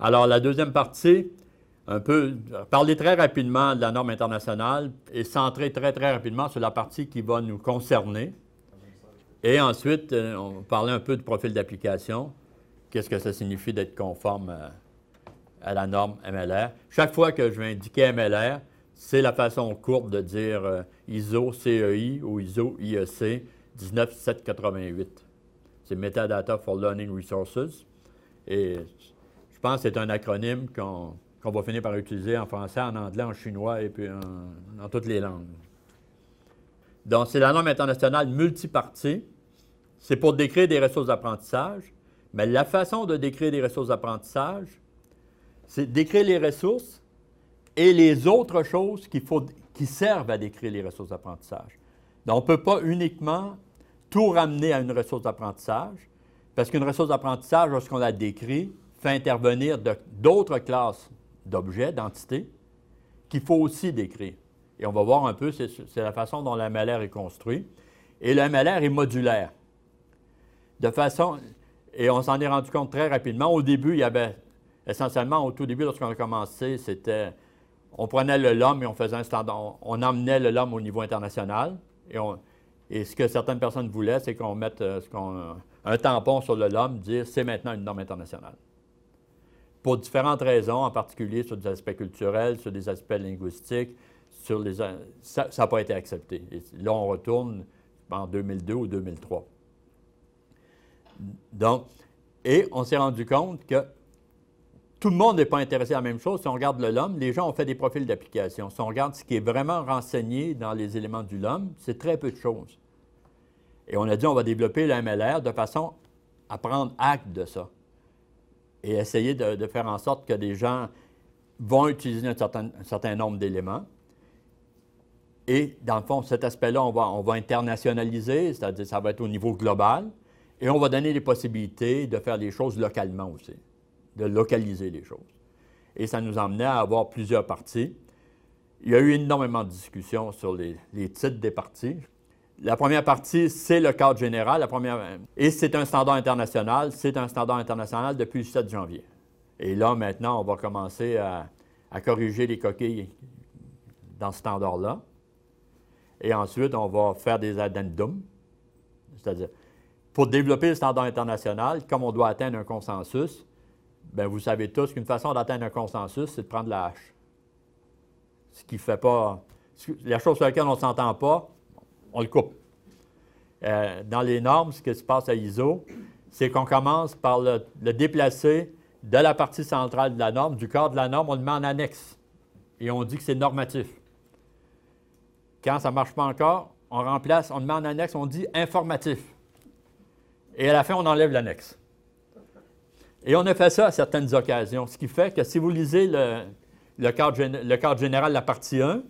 Alors, la deuxième partie, un peu, parler très rapidement de la norme internationale et centrer très, très rapidement sur la partie qui va nous concerner. Et ensuite, euh, on parler un peu du profil d'application. Qu'est-ce que ça signifie d'être conforme à, à, la norme MLR? Chaque fois que je vais indiquer MLR, c'est la façon courte de dire euh, ISO CEI ou ISO IEC 19788. C'est Metadata for Learning Resources. Et je pense que c'est un acronyme qu'on va finir par utiliser en français, en anglais, en chinois et puis en, dans toutes les langues. Donc, c'est la norme internationale multipartie. C'est pour décrire des ressources d'apprentissage. Mais la façon de décrire des ressources d'apprentissage, c'est décrire les ressources et les autres choses qui servent à décrire les ressources d'apprentissage. Donc, on ne peut pas uniquement tout ramener à une ressource d'apprentissage, parce qu'une ressource d'apprentissage, lorsqu'on la décrit, fait intervenir d'autres classes d'objets, d'entités, qu'il faut aussi décrire. Et on va voir un peu, c'est la façon dont la MLR est construit. Et le MLR est modulaire. De façon, et on s'en est rendu compte très rapidement. Au début, il y avait, essentiellement, au tout début, lorsqu'on a commencé, c'était on prenait le LOM et on faisait un standard. On, emmenait le LOM au niveau international. Et, ce que certaines personnes voulaient, c'est qu'on mette euh, un tampon sur le LOM, dire c'est maintenant une norme internationale. Pour différentes raisons, en particulier sur des aspects culturels, sur des aspects linguistiques, les, ça n'a pas été accepté. là, on retourne en 2002 ou 2003. Donc, et on s'est rendu compte que tout le monde n'est pas intéressé à la même chose. Si on regarde le LOM, les gens ont fait des profils d'application. Si on regarde ce qui est vraiment renseigné dans les éléments du LOM, c'est très peu de choses. Et on a dit on va développer le MLR de façon à prendre acte de ça et essayer de, faire en sorte que des gens vont utiliser un certain, nombre d'éléments. Et dans le fond, cet aspect-là, on va, on va internationaliser, c'est-à-dire ça va être au niveau global, et on va donner les possibilités de faire les choses localement aussi de localiser les choses. Et ça nous emmenait à avoir plusieurs parties. Il y a eu énormément de discussions sur les, titres des parties. La première partie, c'est le cadre général. La première, et c'est un standard international. C'est un standard international depuis le 7 janvier. Et là, maintenant, on va commencer à, à corriger les coquilles dans ce standard-là. Et ensuite, on va faire des addendums, c'est-à-dire, pour développer le standard international, comme on doit atteindre un consensus, Bien, vous savez tous qu'une façon d'atteindre un consensus, c'est de prendre la hache. Ce qui ne fait pas. La chose sur laquelle on ne s'entend pas, on le coupe. Euh, dans les normes, ce qui se passe à ISO, c'est qu'on commence par le, déplacer de la partie centrale de la norme, du corps de la norme, on le met en annexe. Et on dit que c'est normatif. Quand ça ne marche pas encore, on remplace, on le met en annexe, on dit informatif. Et à la fin, on enlève l'annexe. Et on a fait ça à certaines occasions, ce qui fait que si vous lisez le, cadre, général de la partie 1,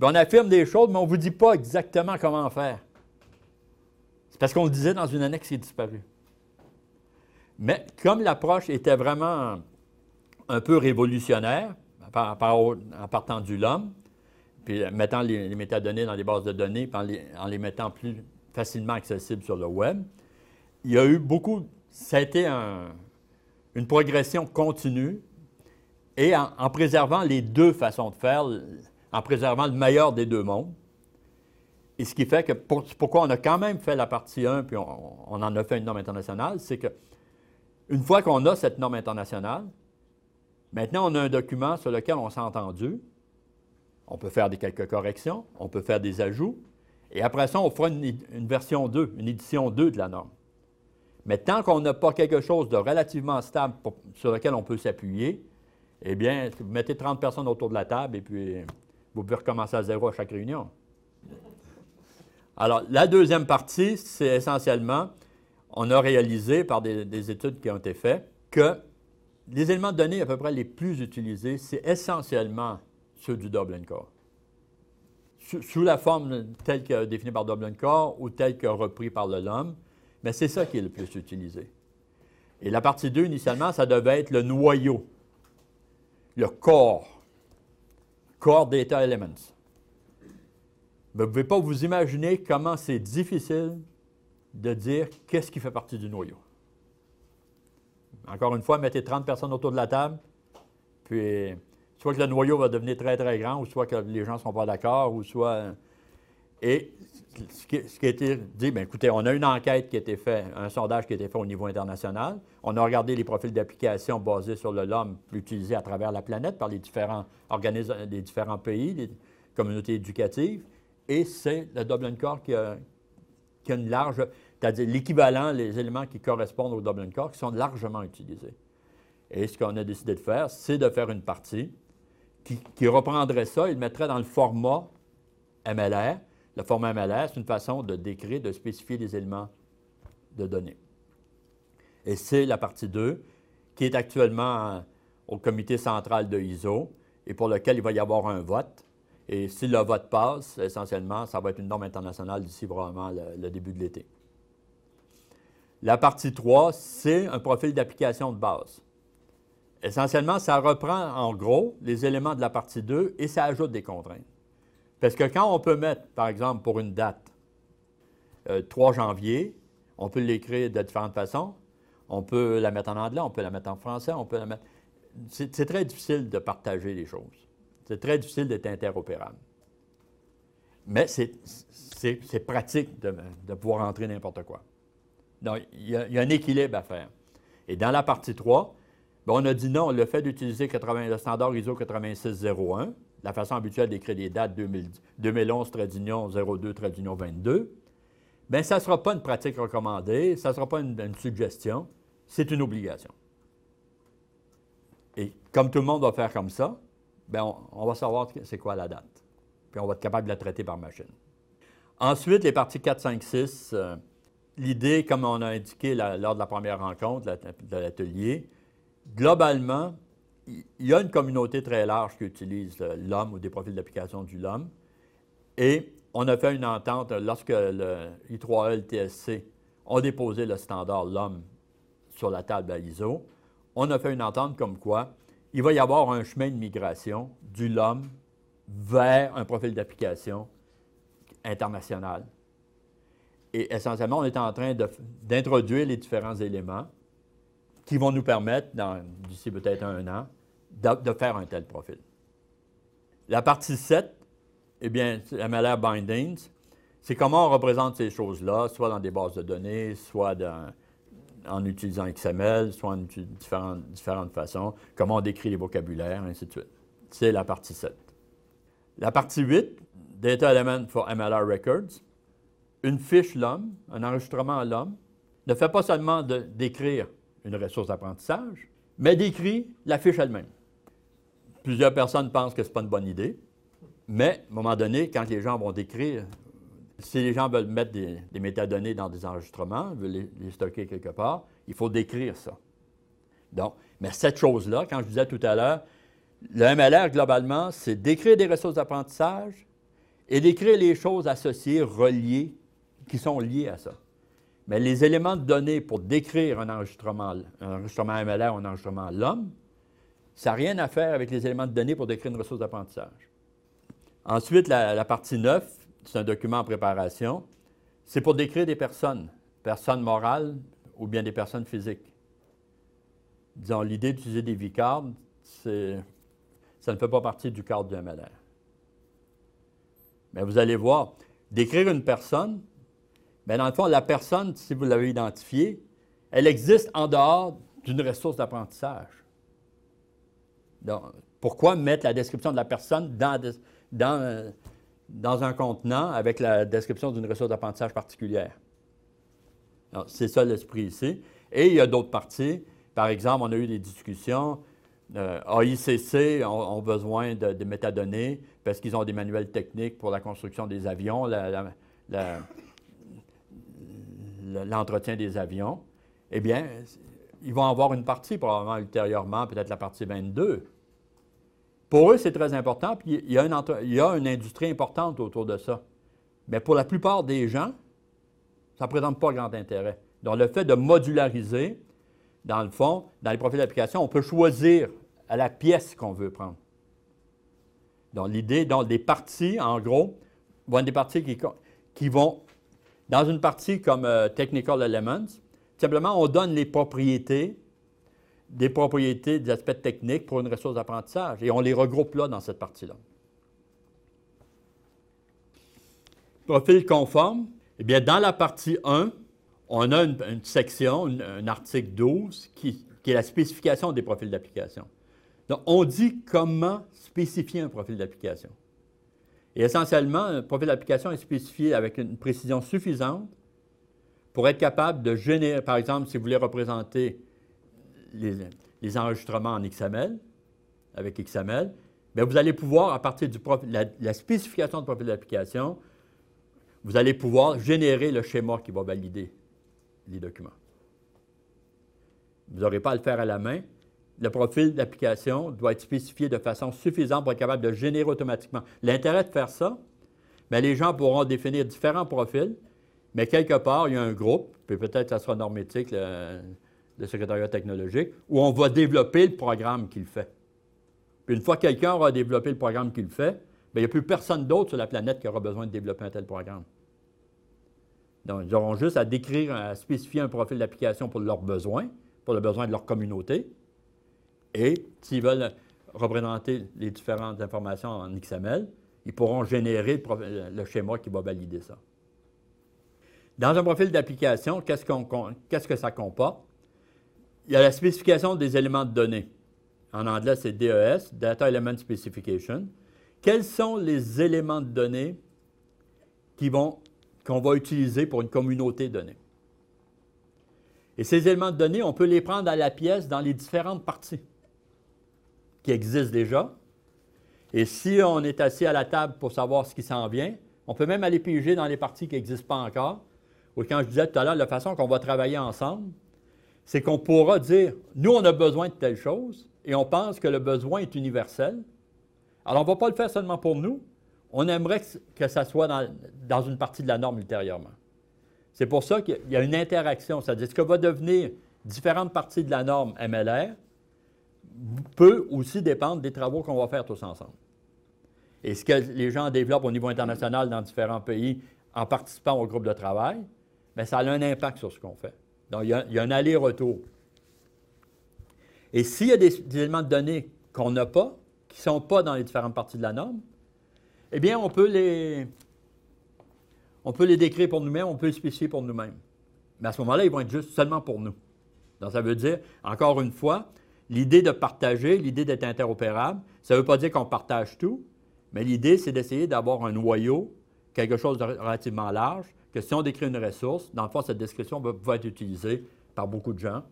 ben, on affirme des choses, mais on ne vous dit pas exactement comment faire. C'est parce qu'on le disait dans une annexe qui est disparue. Mais comme l'approche était vraiment un peu révolutionnaire, en partant du LOM, puis mettant les, métadonnées dans les bases de données, puis en les, mettant plus facilement accessibles sur le web, il y a eu beaucoup, ça a été un, une progression continue et en, préservant les deux façons de faire, en préservant le meilleur des deux mondes. Et ce qui fait que pourquoi on a quand même fait la partie 1 puis on, en a fait une norme internationale, c'est que une fois qu'on a cette norme internationale, maintenant on a un document sur lequel on s'est entendu. On peut faire des quelques corrections, on peut faire des ajouts, et après ça, on fera une, une version 2, une édition 2 de la norme. Mais tant qu'on n'a pas quelque chose de relativement stable sur lequel on peut s'appuyer, eh bien, vous mettez 30 personnes autour de la table et puis vous pouvez recommencer à zéro à chaque réunion. Alors, la deuxième partie, c'est essentiellement, on a réalisé par des, études qui ont été faites que les éléments de données à peu près les plus utilisés, c'est essentiellement ceux du Dublin Core. Sous, la forme telle que définie par Dublin Core ou telle que repris par le LOM, mais c'est ça qui est le plus utilisé. Et la partie 2, initialement, ça devait être le noyau, le core, core data elements. Mais vous ne pouvez pas vous imaginer comment c'est difficile de dire qu'est-ce qui fait partie du noyau. Encore une fois, mettez 30 personnes autour de la table, puis soit que le noyau va devenir très, très grand, ou soit que les gens ne sont pas d'accord, ou soit... Et ce qui, a été dit, bien écoutez, on a une enquête qui a été faite, un sondage qui a été fait au niveau international. On a regardé les profils d'application basés sur le LOM utilisés à travers la planète par les différents organismes, les différents pays, les communautés éducatives. Et c'est le Dublin Core qui a, une large, c'est-à-dire l'équivalent, les éléments qui correspondent au Dublin Core, qui sont largement utilisés. Et ce qu'on a décidé de faire, c'est de faire une partie qui, qui reprendrait ça et le mettrait dans le format MLR, le format MLR, c'est une façon de décrire, de spécifier les éléments de données. Et c'est la partie 2 qui est actuellement au comité central de ISO et pour lequel il va y avoir un vote. Et si le vote passe, essentiellement, ça va être une norme internationale d'ici vraiment le, début de l'été. La partie 3, c'est un profil d'application de base. Essentiellement, ça reprend en gros les éléments de la partie 2 et ça ajoute des contraintes. Parce que quand on peut mettre, par exemple, pour une date, 3 euh, janvier, on peut l'écrire de différentes façons. On peut la mettre en anglais, on peut la mettre en français, on peut la mettre. C'est très difficile de partager les choses. C'est très difficile d'être interopérable. Mais c'est pratique de, pouvoir entrer n'importe quoi. Donc, il y, a, un équilibre à faire. Et dans la partie 3, ben, on a dit non, le fait d'utiliser le standard ISO 8601, la façon habituelle d'écrire des dates 2011, trait 02, trait 22, bien, ça ne sera pas une pratique recommandée, ça ne sera pas une, suggestion, c'est une obligation. Et comme tout le monde va faire comme ça, bien, on, va savoir c'est quoi la date. Puis on va être capable de la traiter par machine. Ensuite, les parties 4, 5, 6, l'idée, comme on a indiqué lors de la première rencontre de l'atelier, globalement, il y a une communauté très large qui utilise l'homme ou des profils d'application du LOM. Et on a fait une entente lorsque le I3E et le TSC ont déposé le standard LOM sur la table à ISO. On a fait une entente comme quoi il va y avoir un chemin de migration du LOM vers un profil d'application international. Et essentiellement, on est en train d'introduire les différents éléments qui vont nous permettre, d'ici peut-être un an, de, faire un tel profil. La partie 7, eh bien, MLR Bindings, c'est comment on représente ces choses-là, soit dans des bases de données, soit en utilisant XML, soit en différentes, différentes façons, comment on décrit les vocabulaires, ainsi de suite. C'est la partie 7. La partie 8, Data Element for MLR Records, une fiche LOM, un enregistrement à l'homme, ne fait pas seulement décrire une ressource d'apprentissage, mais décrit la fiche elle-même. Plusieurs personnes pensent que ce n'est pas une bonne idée, mais à un moment donné, quand les gens vont décrire, si les gens veulent mettre des, métadonnées dans des enregistrements, veulent les, stocker quelque part, il faut décrire ça. Donc, mais cette chose-là, quand je disais tout à l'heure, le MLR, globalement, c'est d'écrire des ressources d'apprentissage et d'écrire les choses associées, reliées, qui sont liées à ça. Mais les éléments de données pour décrire un enregistrement, un enregistrement MLR ou un enregistrement l'homme, ça n'a rien à faire avec les éléments de données pour décrire une ressource d'apprentissage. Ensuite, la, partie 9, c'est un document en préparation. C'est pour décrire des personnes, personnes morales ou bien des personnes physiques. Disons, l'idée d'utiliser des vicards, ça ne fait pas partie du cadre du MLR. Mais vous allez voir, décrire une personne, bien, dans le fond, la personne, si vous l'avez identifiée, elle existe en dehors d'une ressource d'apprentissage. Pourquoi mettre la description de la personne dans, dans, un contenant avec la description d'une ressource d'apprentissage particulière? C'est ça l'esprit ici. Et il y a d'autres parties. Par exemple, on a eu des discussions. Euh, AICC ont, besoin de, métadonnées parce qu'ils ont des manuels techniques pour la construction des avions, l'entretien des avions. Eh bien, ils vont avoir une partie probablement ultérieurement, peut-être la partie 22. Pour eux, c'est très important, puis il y, a une, industrie importante autour de ça. Mais pour la plupart des gens, ça ne présente pas grand intérêt. Donc, le fait de modulariser, dans le fond, dans les profils d'application, on peut choisir à la pièce qu'on veut prendre. Donc, l'idée, donc, des parties, en gros, vont être des parties qui, qui vont, dans une partie comme euh, Technical Elements, Simplement, on donne les propriétés des propriétés, des aspects techniques pour une ressource d'apprentissage. Et on les regroupe là dans cette partie-là. Profil conforme, eh bien, dans la partie 1, on a une, section, un article 12, qui, qui, est la spécification des profils d'application. Donc, on dit comment spécifier un profil d'application. Et essentiellement, un profil d'application est spécifié avec une précision suffisante pour être capable de générer, par exemple, si vous voulez représenter les, enregistrements en XML, avec XML, bien, vous allez pouvoir, à partir de la, spécification de profil d'application, vous allez pouvoir générer le schéma qui va valider les documents. Vous n'aurez pas à le faire à la main. Le profil d'application doit être spécifié de façon suffisante pour être capable de générer automatiquement. L'intérêt de faire ça, bien, les gens pourront définir différents profils, mais quelque part, il y a un groupe, puis peut-être ça sera normétique, le, le secrétariat technologique, où on va développer le programme qu'il fait. Puis une fois que quelqu'un aura développé le programme qu'il fait, bien, il n'y a plus personne d'autre sur la planète qui aura besoin de développer un tel programme. Donc, ils auront juste à décrire, à spécifier un profil d'application pour leurs besoins, pour le besoin de leur communauté. Et s'ils veulent représenter les différentes informations en XML, ils pourront générer le, schéma qui va valider ça. Dans un profil d'application, qu'est-ce, que ça comporte? Il y a la spécification des éléments de données. En anglais, c'est DES, Data Element Specification. Quels sont les éléments de données qu'on va utiliser pour une communauté donnée? Et ces éléments de données, on peut les prendre à la pièce dans les différentes parties qui existent déjà. Et si on est assis à la table pour savoir ce qui s'en vient, on peut même aller piger dans les parties qui n'existent pas encore. Quand je disais tout à l'heure, la façon qu'on va travailler ensemble, c'est qu'on pourra dire, nous, on a besoin de telle chose, et on pense que le besoin est universel. Alors, on ne va pas le faire seulement pour nous, on aimerait que, ça soit dans, une partie de la norme ultérieurement. C'est pour ça qu'il y a une interaction, c'est-à-dire ce que va devenir différentes parties de la norme MLR peut aussi dépendre des travaux qu'on va faire tous ensemble. Et ce que les gens développent au niveau international dans différents pays en participant au groupe de travail, bien, ça a un impact sur ce qu'on fait. Donc, il y a, un aller-retour. Et s'il y a des, éléments de données qu'on n'a pas, qui ne sont pas dans les différentes parties de la norme, eh bien, on peut les, on peut les décrire pour nous-mêmes, on peut les spécifier pour nous-mêmes. Mais à ce moment-là, ils vont être juste seulement pour nous. Donc, ça veut dire, encore une fois, l'idée de partager, l'idée d'être interopérable, ça ne veut pas dire qu'on partage tout, mais l'idée, c'est d'essayer d'avoir un noyau, quelque chose de relativement large, que si on décrit une ressource, dans le fond, cette description va pouvoir être utilisée par beaucoup de gens,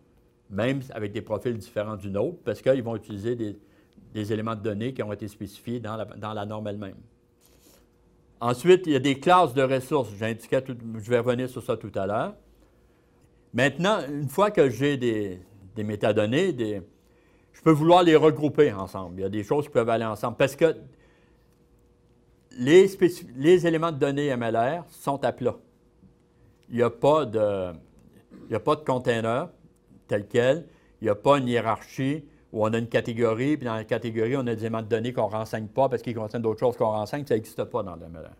même avec des profils différents du nôtre, parce qu'ils vont utiliser des, éléments de données qui ont été spécifiés dans la, norme elle-même. Ensuite, il y a des classes de ressources. Je vais revenir sur ça tout à l'heure. Maintenant, une fois que j'ai des, métadonnées, je peux vouloir les regrouper ensemble. Il y a des choses qui peuvent aller ensemble. Parce que les, éléments de données MLR sont à plat il n'y a pas de, a pas de container tel quel, il n'y a pas une hiérarchie où on a une catégorie, puis dans la catégorie, on a des éléments de données qu'on ne renseigne pas parce qu'ils contiennent d'autres choses qu'on renseigne, ça n'existe pas dans le MLR.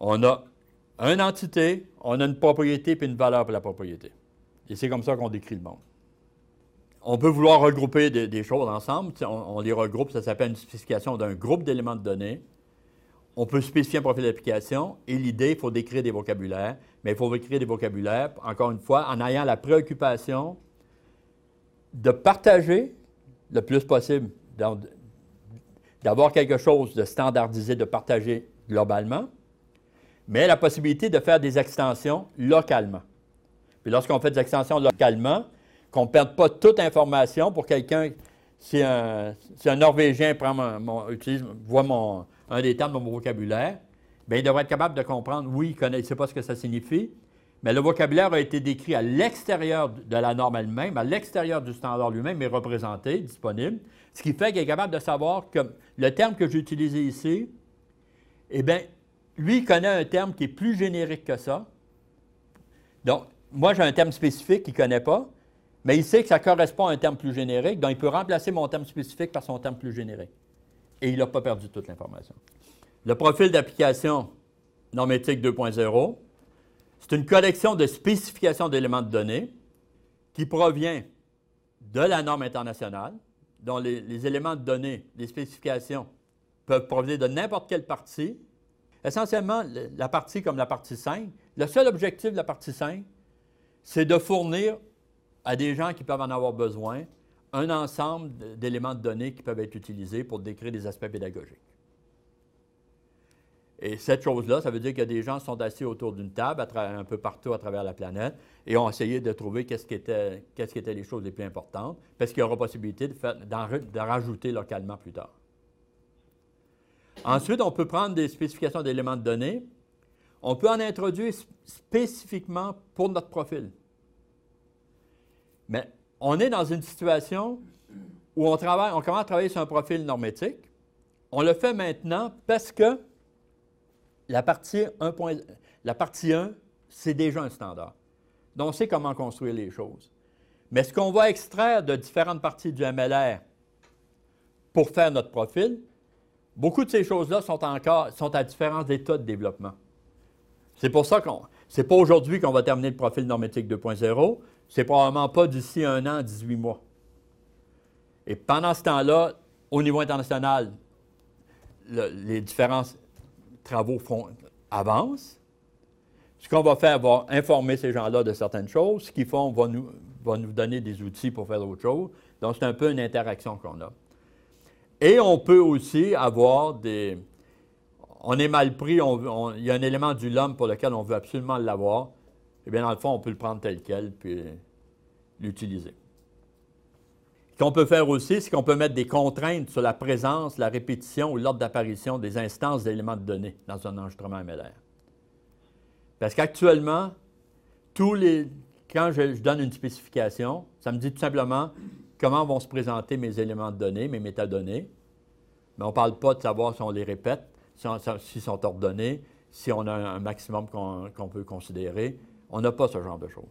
On a une entité, on a une propriété puis une valeur pour la propriété. Et c'est comme ça qu'on décrit le monde. On peut vouloir regrouper des, choses ensemble. On, les regroupe, ça s'appelle une spécification d'un groupe d'éléments de données on peut spécifier un profil d'application et l'idée, il faut décrire des vocabulaires, mais il faut décrire des vocabulaires, encore une fois, en ayant la préoccupation de partager le plus possible, d'avoir quelque chose de standardisé, de partager globalement, mais la possibilité de faire des extensions localement. Puis lorsqu'on fait des extensions localement, qu'on ne perde pas toute information pour quelqu'un, si un, Norvégien prend voit un des termes de mon vocabulaire, bien, il devrait être capable de comprendre, oui, il ne sait pas ce que ça signifie, mais le vocabulaire a été décrit à l'extérieur de la norme elle-même, à l'extérieur du standard lui-même, mais représenté, disponible, ce qui fait qu'il est capable de savoir que le terme que j'ai utilisé ici, eh bien, lui, il connaît un terme qui est plus générique que ça. Donc, moi, j'ai un terme spécifique qu'il ne connaît pas, mais il sait que ça correspond à un terme plus générique, donc il peut remplacer mon terme spécifique par son terme plus générique et il n'a pas perdu toute l'information. Le profil d'application normétique 2.0, c'est une collection de spécifications d'éléments de données qui provient de la norme internationale, dont les, éléments de données, les spécifications, peuvent provenir de n'importe quelle partie. Essentiellement, la partie comme la partie 5, le seul objectif de la partie 5, c'est de fournir à des gens qui peuvent en avoir besoin un ensemble d'éléments de données qui peuvent être utilisés pour décrire des aspects pédagogiques. Et cette chose-là, ça veut dire que des gens sont assis autour d'une table un peu partout à travers la planète et ont essayé de trouver qu'est-ce qui, était, les choses les plus importantes, parce qu'il y aura possibilité d'en, rajouter localement plus tard. Ensuite, on peut prendre des spécifications d'éléments de données. On peut en introduire spécifiquement pour notre profil. Mais on est dans une situation où on, commence à travailler sur un profil normétique. On le fait maintenant parce que la partie 1, la partie 1 c'est déjà un standard. Donc, on sait comment construire les choses. Mais ce qu'on va extraire de différentes parties du MLR pour faire notre profil, beaucoup de ces choses-là sont encore sont à différents états de développement. C'est pour ça qu'on. C'est pas aujourd'hui qu'on va terminer le profil normétique 2.0, c'est probablement pas d'ici un an, 18 mois. Et pendant ce temps-là, au niveau international, les différents travaux avancent. Ce qu'on va faire va informer ces gens-là de certaines choses. Ce qu'ils font va nous, va nous donner des outils pour faire autre chose. Donc, c'est un peu une interaction qu'on a. Et on peut aussi avoir des... On est mal pris, il y a un élément du LOM pour lequel on veut absolument l'avoir. Eh bien, dans le fond, on peut le prendre tel quel, puis l'utiliser. Ce qu'on peut faire aussi, c'est qu'on peut mettre des contraintes sur la présence, la répétition ou l'ordre d'apparition des instances d'éléments de données dans un enregistrement MLR. Parce qu'actuellement, tous les, quand je, donne une spécification, ça me dit tout simplement comment vont se présenter mes éléments de données, mes métadonnées. Mais on ne parle pas de savoir si on les répète, s'ils sont ordonnés, si on a un maximum qu'on peut considérer. On n'a pas ce genre de choses.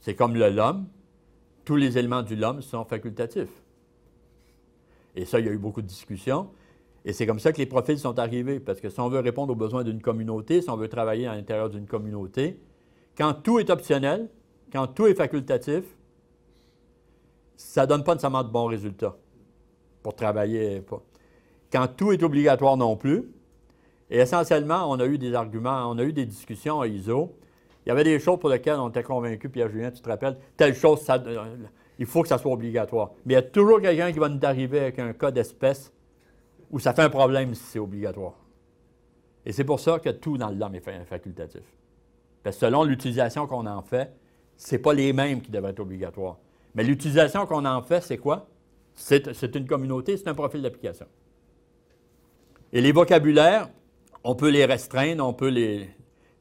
C'est comme le LOM tous les éléments du LOM sont facultatifs. Et ça, il y a eu beaucoup de discussions. Et c'est comme ça que les profils sont arrivés, parce que si on veut répondre aux besoins d'une communauté, si on veut travailler à l'intérieur d'une communauté, quand tout est optionnel, quand tout est facultatif, ça ne donne pas nécessairement de bons résultats pour travailler. Quand tout est obligatoire non plus, et essentiellement, on a eu des arguments, on a eu des discussions à ISO il y avait des choses pour lesquelles on était convaincu, Pierre-Julien, tu te rappelles, telle chose, euh, il faut que ça soit obligatoire. Mais il y a toujours quelqu'un qui va nous arriver avec un cas d'espèce où ça fait un problème si c'est obligatoire. Et c'est pour ça que tout dans le LAM est facultatif. Parce que selon l'utilisation qu'on en fait, ce pas les mêmes qui devraient être obligatoires. Mais l'utilisation qu'on en fait, c'est quoi? C'est une communauté, c'est un profil d'application. Et les vocabulaires, on peut les restreindre, on peut les,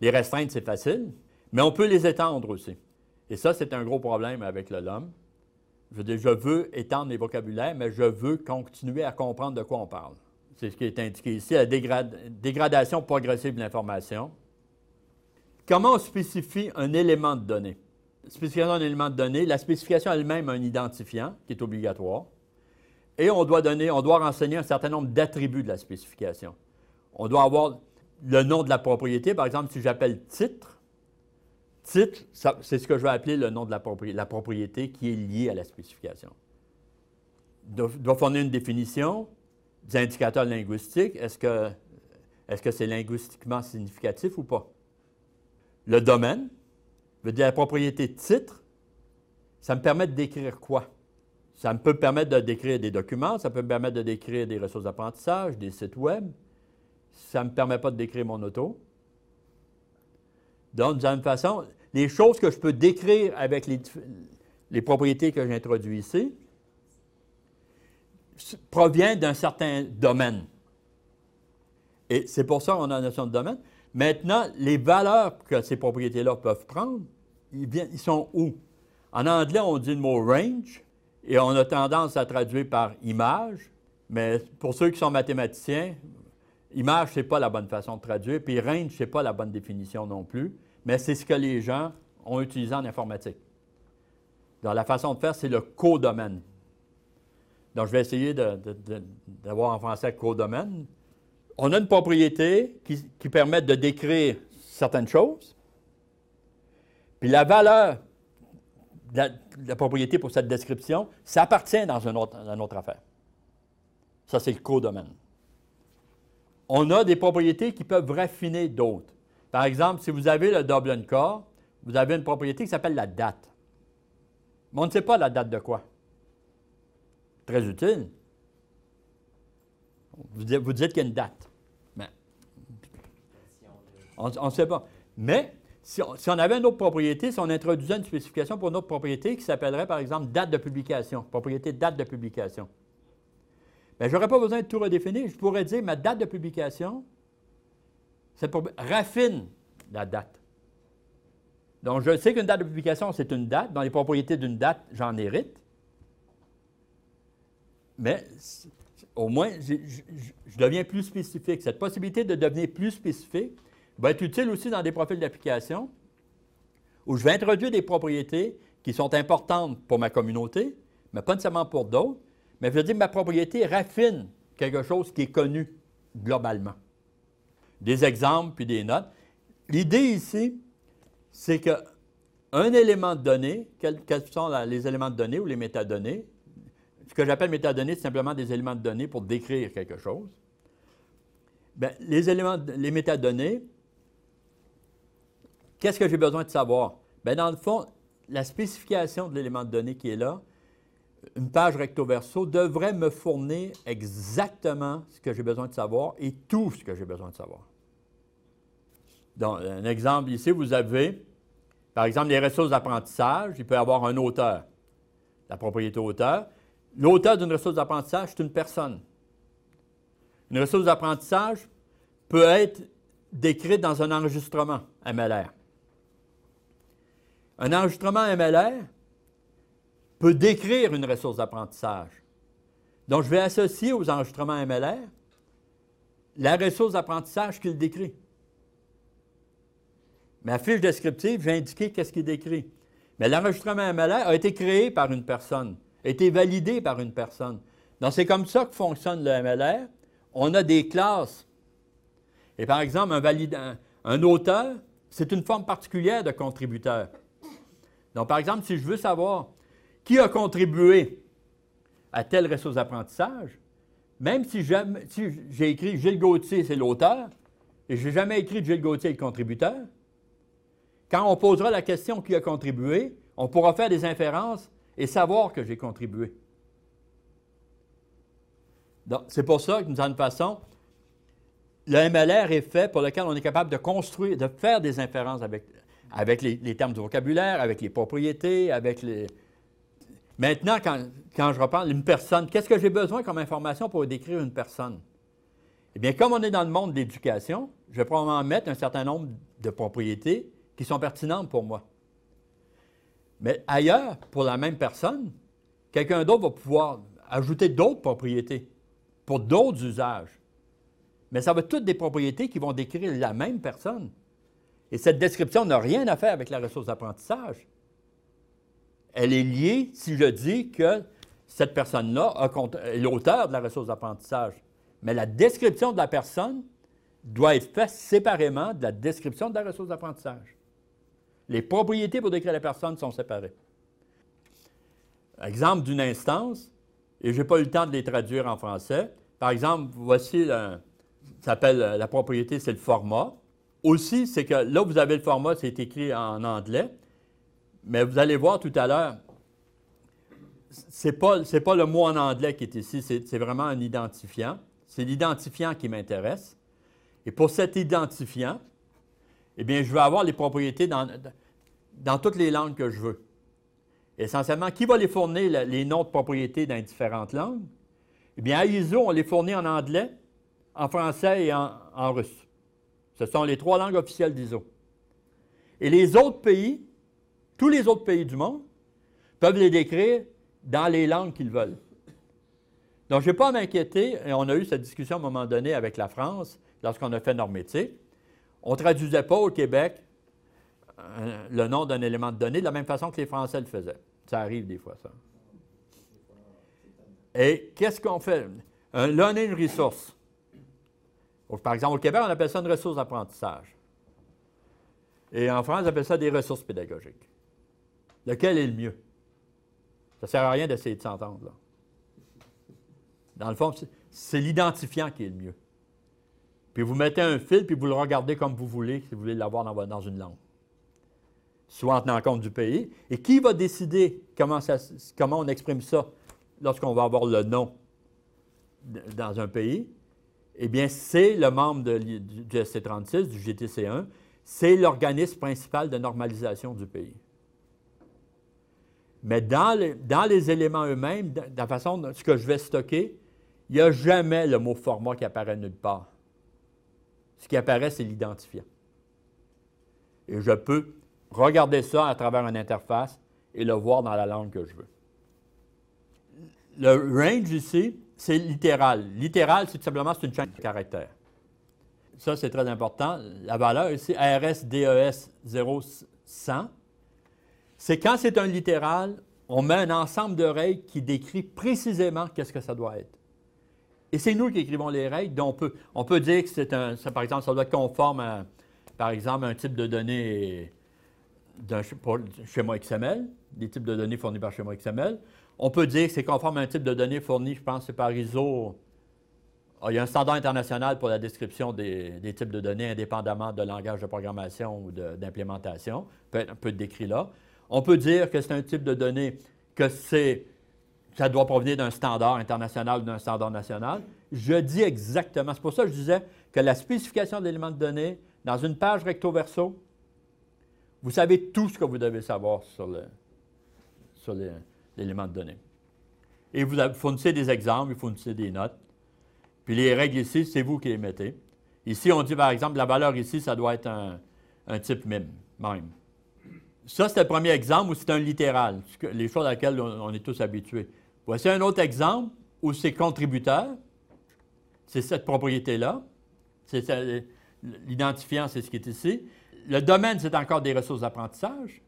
les restreindre, c'est facile. Mais on peut les étendre aussi. Et ça, c'est un gros problème avec le. Je veux dire, je veux étendre les vocabulaires, mais je veux continuer à comprendre de quoi on parle. C'est ce qui est indiqué ici, la dégradation progressive de l'information. Comment on spécifie un élément de données? Spécification d'un élément de données, la spécification elle-même a un identifiant qui est obligatoire. Et on doit donner, on doit renseigner un certain nombre d'attributs de la spécification. On doit avoir le nom de la propriété. Par exemple, si j'appelle titre, Titre, c'est ce que je vais appeler le nom de la, propriété, qui est lié à la spécification. Doit, doit fournir une définition des indicateurs linguistiques. Est-ce que est-ce que c'est linguistiquement significatif ou pas? Le domaine, veut dire la propriété titre, ça me permet de décrire quoi? Ça me peut permettre de décrire des documents, ça peut me permettre de décrire des ressources d'apprentissage, des sites web. Ça ne me permet pas de décrire mon auto. Donc, même façon, les choses que je peux décrire avec les, propriétés que j'introduis ici proviennent d'un certain domaine. Et c'est pour ça qu'on a la notion de domaine. Maintenant, les valeurs que ces propriétés-là peuvent prendre, ils, sont où? En anglais, on dit le mot range et on a tendance à traduire par image, mais pour ceux qui sont mathématiciens, image, ce n'est pas la bonne façon de traduire, puis range, ce n'est pas la bonne définition non plus mais c'est ce que les gens ont utilisé en informatique. Donc, la façon de faire, c'est le codomaine. Donc, je vais essayer d'avoir en français codomaine. On a une propriété qui, permet de décrire certaines choses. Puis la valeur la, propriété pour cette description, ça appartient dans une autre, une autre affaire. Ça, c'est le codomaine. On a des propriétés qui peuvent raffiner d'autres. Par exemple, si vous avez le Dublin Core, vous avez une propriété qui s'appelle la date. Mais on ne sait pas la date de quoi. Très utile. Vous dites, qu'il y a une date. On ne sait pas. Mais si on, avait une autre propriété, si on introduisait une spécification pour une autre propriété qui s'appellerait, par exemple, date de publication, propriété date de publication, je n'aurais pas besoin de tout redéfinir. Je pourrais dire ma date de publication, c'est pour raffine la date. Donc, je sais qu'une date de publication, c'est une date. Dans les propriétés d'une date, j'en hérite. Mais au moins, je deviens plus spécifique. Cette possibilité de devenir plus spécifique, va être utile aussi dans des profils d'application où je vais introduire des propriétés qui sont importantes pour ma communauté, mais pas nécessairement pour d'autres. Mais je veux dire, ma propriété raffine quelque chose qui est connu globalement. Des exemples puis des notes. L'idée ici, c'est qu'un élément de données, quels, sont les éléments de données ou les métadonnées, ce que j'appelle métadonnées, c'est simplement des éléments de données pour décrire quelque chose. Bien, les éléments, les métadonnées, Qu'est-ce que j'ai besoin de savoir? Bien, dans le fond, la spécification de l'élément de données qui est là, une page recto-verso, devrait me fournir exactement ce que j'ai besoin de savoir et tout ce que j'ai besoin de savoir. Donc, un exemple ici, vous avez, par exemple, les ressources d'apprentissage. Il peut y avoir un auteur, la propriété auteur. L'auteur d'une ressource d'apprentissage, c'est une personne. Une ressource d'apprentissage peut être décrite dans un enregistrement MLR. Un enregistrement MLR peut décrire une ressource d'apprentissage. Donc, je vais associer aux enregistrements MLR la ressource d'apprentissage qu'il décrit. Ma fiche descriptive, j'ai indiqué qu'est-ce qu'il décrit. Mais l'enregistrement MLR a été créé par une personne, a été validé par une personne. Donc, c'est comme ça que fonctionne le MLR. On a des classes. Et par exemple, un, un auteur, c'est une forme particulière de contributeur. Donc, par exemple, si je veux savoir qui a contribué à telle ressource d'apprentissage, même si j'ai écrit Gilles Gauthier, c'est l'auteur, et je n'ai jamais écrit Gilles Gauthier, le contributeur, quand on posera la question qui a contribué, on pourra faire des inférences et savoir que j'ai contribué. C'est pour ça que, d'une certaine façon, le MLR est fait pour lequel on est capable de construire, de faire des inférences avec, avec les, termes du vocabulaire, avec les propriétés, avec les... Maintenant, quand, je reparle d'une personne, qu'est-ce que j'ai besoin comme information pour décrire une personne? Eh bien, comme on est dans le monde de l'éducation, je vais probablement mettre un certain nombre de propriétés qui sont pertinentes pour moi. Mais ailleurs, pour la même personne, quelqu'un d'autre va pouvoir ajouter d'autres propriétés pour d'autres usages. Mais ça va être toutes des propriétés qui vont décrire la même personne. Et cette description n'a rien à faire avec la ressource d'apprentissage. Elle est liée si je dis que cette personne-là est l'auteur de la ressource d'apprentissage. Mais la description de la personne doit être faite séparément de la description de la ressource d'apprentissage. Les propriétés pour décrire la personne sont séparées. Exemple d'une instance, et je n'ai pas eu le temps de les traduire en français. Par exemple, voici, s'appelle la propriété, c'est le format. Aussi, c'est que là, vous avez le format, c'est écrit en anglais, mais vous allez voir tout à l'heure, ce n'est pas, pas, le mot en anglais qui est ici, c'est vraiment un identifiant. C'est l'identifiant qui m'intéresse. Et pour cet identifiant, eh bien, je vais avoir les propriétés dans, dans toutes les langues que je veux. Essentiellement, qui va les fournir, les noms de propriétés dans différentes langues? Eh bien, à ISO, on les fournit en anglais, en français et en russe. Ce sont les trois langues officielles d'ISO. Et les autres pays, tous les autres pays du monde, peuvent les décrire dans les langues qu'ils veulent. Donc, je n'ai pas à m'inquiéter, et on a eu cette discussion à un moment donné avec la France lorsqu'on a fait Normétique. On ne traduisait pas au Québec euh, le nom d'un élément de données de la même façon que les Français le faisaient. Ça arrive des fois, ça. Et qu'est-ce qu'on fait? Un learning resource. Par exemple, au Québec, on appelle ça une ressource d'apprentissage. Et en France, on appelle ça des ressources pédagogiques. Lequel est le mieux? Ça ne sert à rien d'essayer de s'entendre. Dans le fond, c'est l'identifiant qui est le mieux. Puis vous mettez un fil, puis vous le regardez comme vous voulez, si vous voulez l'avoir dans, une langue. Soit en tenant compte du pays. Et qui va décider comment, on exprime ça lorsqu'on va avoir le nom dans un pays? Eh bien, c'est le membre de, du SC36, du GTC1, c'est l'organisme principal de normalisation du pays. Mais dans les, éléments eux-mêmes, de la façon dont ce que je vais stocker, il n'y a jamais le mot format qui apparaît nulle part. Ce qui apparaît, c'est l'identifiant. Et je peux regarder ça à travers une interface et le voir dans la langue que je veux. Le range ici, c'est littéral. Littéral, c'est tout simplement une chaîne de caractères. Ça, c'est très important. La valeur ici, RSDES 0100, c'est quand c'est un littéral, on met un ensemble de règles qui décrit précisément qu'est-ce que ça doit être. Et c'est nous qui écrivons les règles. Donc on peut, on peut dire que c'est un, par exemple, ça doit être conforme à, par exemple, un type de données d'un schéma XML, des types de données fournis par schéma XML. On peut dire que c'est conforme à un type de données fourni, je pense, par ISO. Ah, il y a un standard international pour la description des, types de données indépendamment de langage de programmation ou d'implémentation. Peut être un peu décrit là. On peut dire que c'est un type de données que c'est ça doit provenir d'un standard international ou d'un standard national. Je dis exactement, c'est pour ça que je disais que la spécification d'éléments de données, dans une page recto-verso, vous savez tout ce que vous devez savoir sur, l'élément de données. Et vous fournissez des exemples, vous fournissez des notes. Puis les règles ici, c'est vous qui les mettez. Ici, on dit par exemple, la valeur ici, ça doit être un, type MIM, même. Ça, c'est le premier exemple où c'est un littéral, les choses à laquelle on est tous habitués. Voici un autre exemple où c'est contributeur. C'est cette propriété-là. L'identifiant, c'est ce qui est ici. Le domaine, c'est encore des ressources d'apprentissage.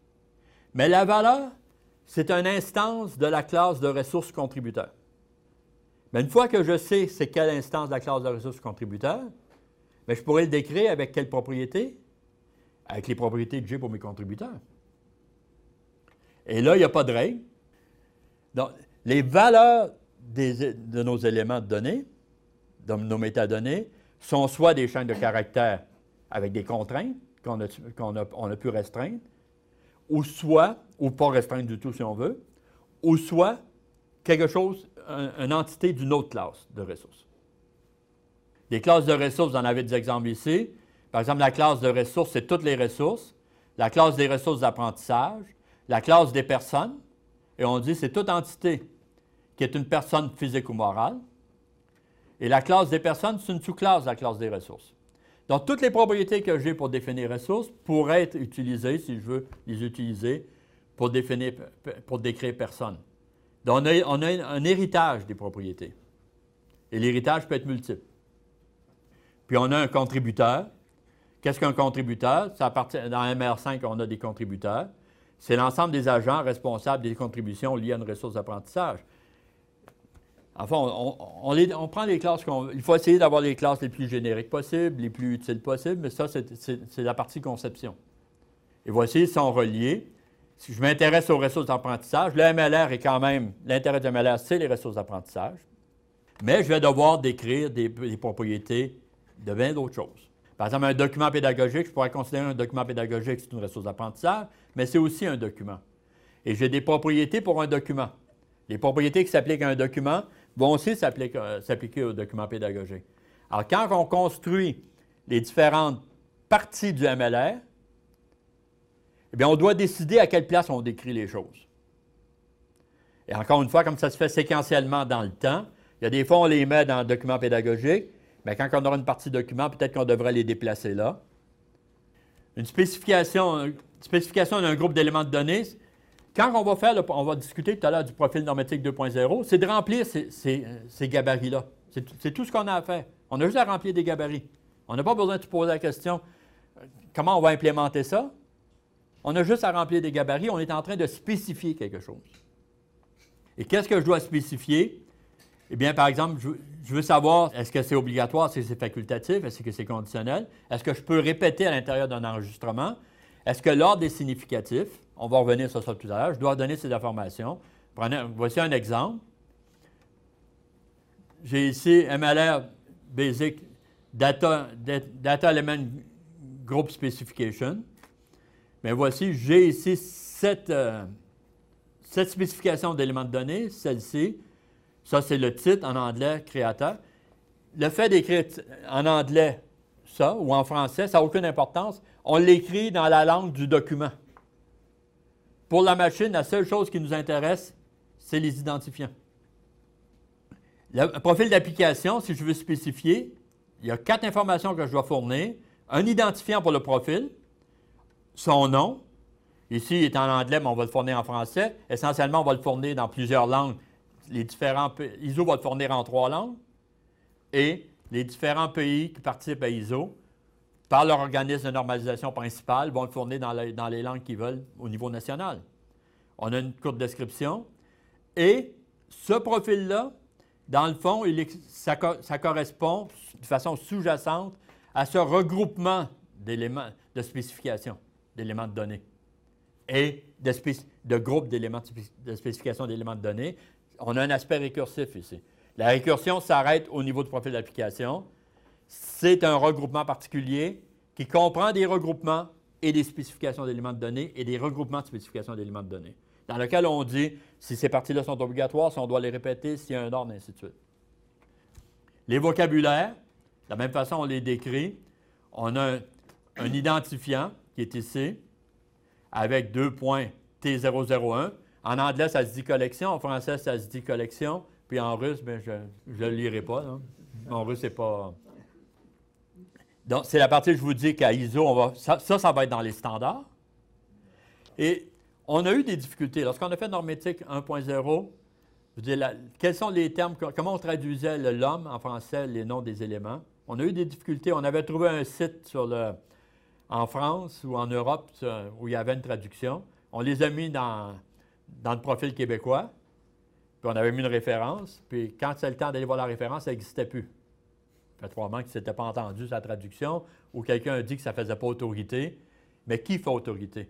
Mais la valeur, c'est une instance de la classe de ressources contributeurs. Mais une fois que je sais c'est quelle instance de la classe de ressources contributeurs, je pourrais le décrire avec quelle propriété? Avec les propriétés que j'ai pour mes contributeurs. Et là, il n'y a pas de règle. Donc, les valeurs de nos éléments de données, de nos métadonnées, sont soit des chaînes de caractères avec des contraintes qu'on a, pu restreindre, ou soit, ou pas restreindre du tout si on veut, ou soit quelque chose, une entité d'une autre classe de ressources. Des classes de ressources, vous en avez des exemples ici. Par exemple, la classe de ressources, c'est toutes les ressources. La classe des ressources d'apprentissage. La classe des personnes. Et on dit c'est toute entité qui est une personne physique ou morale. Et la classe des personnes, c'est une sous-classe de la classe des ressources. Donc, toutes les propriétés que j'ai pour définir ressources pourraient être utilisées, si je veux les utiliser, pour, définir, pour décrire personne. Donc, on a, un héritage des propriétés. Et l'héritage peut être multiple. Puis, on a un contributeur. Qu'est-ce qu'un contributeur? Ça dans MR5, on a des contributeurs. C'est l'ensemble des agents responsables des contributions liées à une ressource d'apprentissage. Enfin, on, prend les classes qu'on. Il faut essayer d'avoir les classes les plus génériques possibles, les plus utiles possibles, mais ça, c'est la partie conception. Et voici, ils sont reliés. Si je m'intéresse aux ressources d'apprentissage, le MLR est quand même. L'intérêt du MLR, c'est les ressources d'apprentissage. Mais je vais devoir décrire des, propriétés de bien d'autres choses. Par exemple, un document pédagogique, je pourrais considérer un document pédagogique, c'est une ressource d'apprentissage, mais c'est aussi un document. Et j'ai des propriétés pour un document. Les propriétés qui s'appliquent à un document, vont aussi euh, s'appliquer au document pédagogique. Alors, quand on construit les différentes parties du MLR, eh bien, on doit décider à quelle place on décrit les choses. Et encore une fois, comme ça se fait séquentiellement dans le temps, il y a des fois, on les met dans le document pédagogique, mais quand on aura une partie document, peut-être qu'on devrait les déplacer là. Une spécification, spécification d'un groupe d'éléments de données, quand on va faire, on va discuter tout à l'heure du profil normatique 2.0, c'est de remplir ces, gabarits-là. C'est tout ce qu'on a à faire. On a juste à remplir des gabarits. On n'a pas besoin de se poser la question euh, comment on va implémenter ça? On a juste à remplir des gabarits. On est en train de spécifier quelque chose. Et qu'est-ce que je dois spécifier? Eh bien, par exemple, je, veux savoir est-ce que c'est obligatoire, est-ce que c'est facultatif, est-ce que c'est conditionnel? Est-ce que je peux répéter à l'intérieur d'un enregistrement? Est-ce que l'ordre est significatif? On va revenir sur ça tout à l'heure. Je dois donner ces informations. voici un exemple. J'ai ici MLR Basic Data, Data Element Group Specification. Mais voici, j'ai ici cette, euh, cette spécification d'éléments de données, celle-ci. Ça, c'est le titre en anglais, créateur. Le fait d'écrire en anglais ça ou en français, ça n'a aucune importance. On l'écrit dans la langue du document. Pour la machine, la seule chose qui nous intéresse, c'est les identifiants. Le profil d'application, si je veux spécifier, il y a quatre informations que je dois fournir. Un identifiant pour le profil, son nom. Ici, il est en anglais, mais on va le fournir en français. Essentiellement, on va le fournir dans plusieurs langues. Les différents ISO va le fournir en trois langues. Et les différents pays qui participent à ISO, par leur organisme de normalisation principal, vont le fournir dans, dans les langues qu'ils veulent au niveau national. On a une courte description. Et ce profil-là, dans le fond, ça, correspond de façon sous-jacente à ce regroupement d'éléments de spécification, d'éléments de données et de, de groupes d'éléments de spécification d'éléments de données. On a un aspect récursif ici. La récursion s'arrête au niveau du profil d'application. C'est un regroupement particulier qui comprend des regroupements et des spécifications d'éléments de données et des regroupements de spécifications d'éléments de données, dans lequel on dit si ces parties-là sont obligatoires, si on doit les répéter, s'il y a un ordre, ainsi de suite. Les vocabulaires, de la même façon, on les décrit. On a un, identifiant qui est ici, avec deux points T001. En anglais, ça se dit collection. En français, ça se dit collection. Puis en russe, bien, je ne le lirai pas. En russe, c'est pas. Donc, c'est la partie que je vous dis qu'à ISO, on va, ça, ça, va être dans les standards. Et on a eu des difficultés. Lorsqu'on a fait Normétique 1.0, quels sont les termes, comment on traduisait l'homme en français, les noms des éléments? On a eu des difficultés. On avait trouvé un site sur le, en France ou en Europe où il y avait une traduction. On les a mis dans, dans le profil québécois, puis on avait mis une référence. Puis quand c'est le temps d'aller voir la référence, ça n'existait plus. Ça fait probablement que ne s'était pas entendu sa traduction, ou quelqu'un a dit que ça ne faisait pas autorité. Mais qui fait autorité?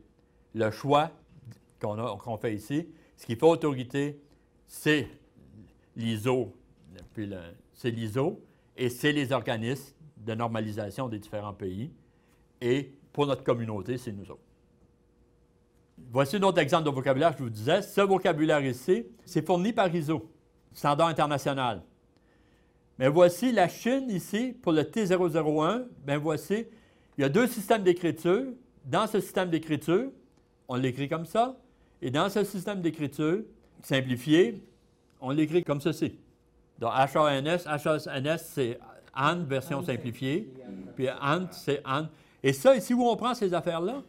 Le choix qu'on fait ici, ce qui fait autorité, c'est l'ISO, c'est l'ISO, et c'est les organismes de normalisation des différents pays. Et pour notre communauté, c'est nous autres. Voici un autre exemple de vocabulaire, je vous disais. Ce vocabulaire ici, c'est fourni par ISO, standard international. Mais voici la Chine ici, pour le T001, bien voici, il y a deux systèmes d'écriture. Dans ce système d'écriture, on l'écrit comme ça. Et dans ce système d'écriture simplifié, on l'écrit comme ceci. Donc, HANS, HANS, c'est AND, version simplifiée. Puis AND, c'est AND. Et ça, ici où on prend ces affaires-là,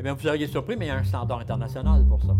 eh bien, vous seriez surpris, mais il y a un standard international pour ça.